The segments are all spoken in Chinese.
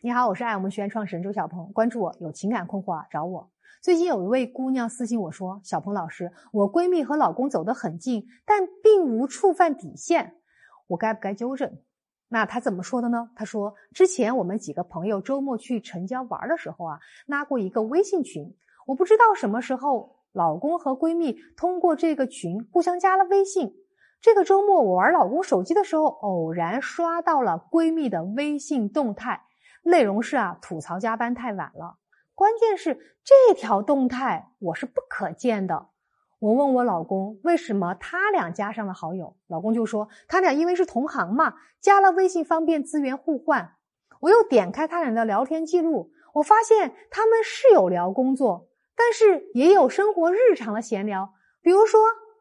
你好，我是爱我们学院创始人周小鹏。关注我，有情感困惑啊，找我。最近有一位姑娘私信我说：“小鹏老师，我闺蜜和老公走得很近，但并无触犯底线，我该不该纠正？”那她怎么说的呢？她说：“之前我们几个朋友周末去城郊玩的时候啊，拉过一个微信群，我不知道什么时候，老公和闺蜜通过这个群互相加了微信。这个周末我玩老公手机的时候，偶然刷到了闺蜜的微信动态。”内容是啊，吐槽加班太晚了。关键是这条动态我是不可见的。我问我老公为什么他俩加上了好友，老公就说他俩因为是同行嘛，加了微信方便资源互换。我又点开他俩的聊天记录，我发现他们是有聊工作，但是也有生活日常的闲聊，比如说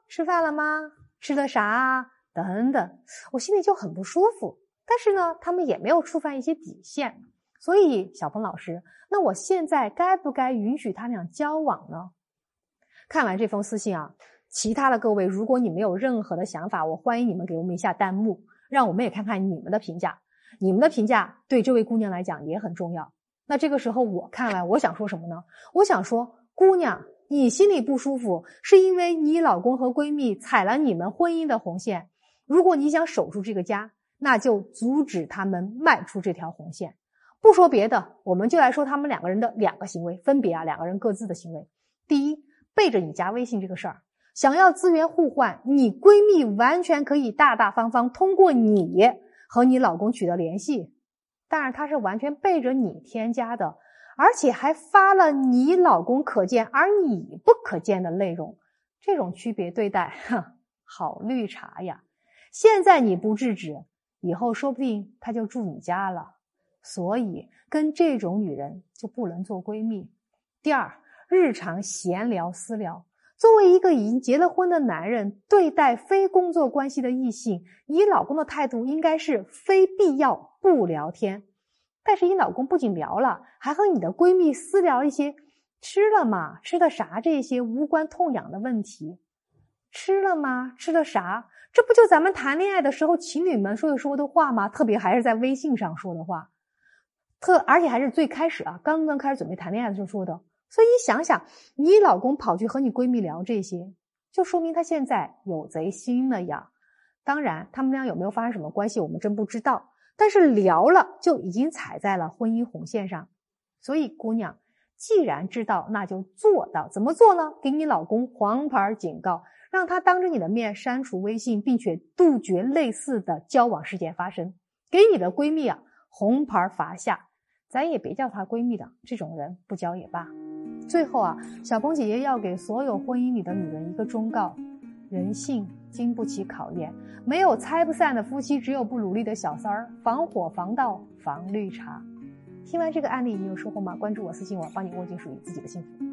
吃饭了吗？吃的啥？等等，我心里就很不舒服。但是呢，他们也没有触犯一些底线。所以，小鹏老师，那我现在该不该允许他俩交往呢？看完这封私信啊，其他的各位，如果你没有任何的想法，我欢迎你们给我们一下弹幕，让我们也看看你们的评价。你们的评价对这位姑娘来讲也很重要。那这个时候我看来，我想说什么呢？我想说，姑娘，你心里不舒服，是因为你老公和闺蜜踩了你们婚姻的红线。如果你想守住这个家，那就阻止他们迈出这条红线。不说别的，我们就来说他们两个人的两个行为，分别啊两个人各自的行为。第一，背着你加微信这个事儿，想要资源互换，你闺蜜完全可以大大方方通过你和你老公取得联系，但是他是完全背着你添加的，而且还发了你老公可见而你不可见的内容，这种区别对待，哼，好绿茶呀！现在你不制止，以后说不定他就住你家了。所以，跟这种女人就不能做闺蜜。第二，日常闲聊私聊。作为一个已经结了婚的男人，对待非工作关系的异性，你老公的态度应该是非必要不聊天。但是，你老公不仅聊了，还和你的闺蜜私聊一些吃了吗？吃的啥？这些无关痛痒的问题。吃了吗？吃了啥？这不就咱们谈恋爱的时候情侣们说的说的话吗？特别还是在微信上说的话。特而且还是最开始啊，刚刚开始准备谈恋爱的时候说的。所以你想想，你老公跑去和你闺蜜聊这些，就说明他现在有贼心了呀。当然，他们俩有没有发生什么关系，我们真不知道。但是聊了就已经踩在了婚姻红线上。所以，姑娘，既然知道，那就做到。怎么做呢？给你老公黄牌警告，让他当着你的面删除微信，并且杜绝类似的交往事件发生。给你的闺蜜啊，红牌罚下。咱也别叫她闺蜜的，这种人不交也罢。最后啊，小鹏姐姐要给所有婚姻里的女人一个忠告：人性经不起考验，没有拆不散的夫妻，只有不努力的小三儿。防火防盗防绿茶。听完这个案例，你有收获吗？关注我，私信我，帮你握紧属于自己的幸福。